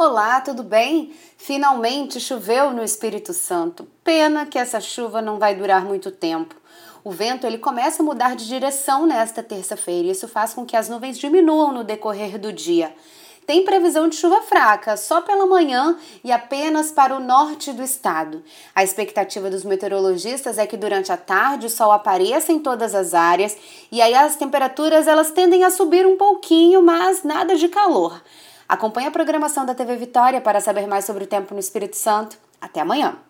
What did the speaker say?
Olá, tudo bem? Finalmente choveu no Espírito Santo. Pena que essa chuva não vai durar muito tempo. O vento ele começa a mudar de direção nesta terça-feira e isso faz com que as nuvens diminuam no decorrer do dia. Tem previsão de chuva fraca só pela manhã e apenas para o norte do estado. A expectativa dos meteorologistas é que durante a tarde o sol apareça em todas as áreas e aí as temperaturas elas tendem a subir um pouquinho, mas nada de calor. Acompanhe a programação da TV Vitória para saber mais sobre o tempo no Espírito Santo. Até amanhã!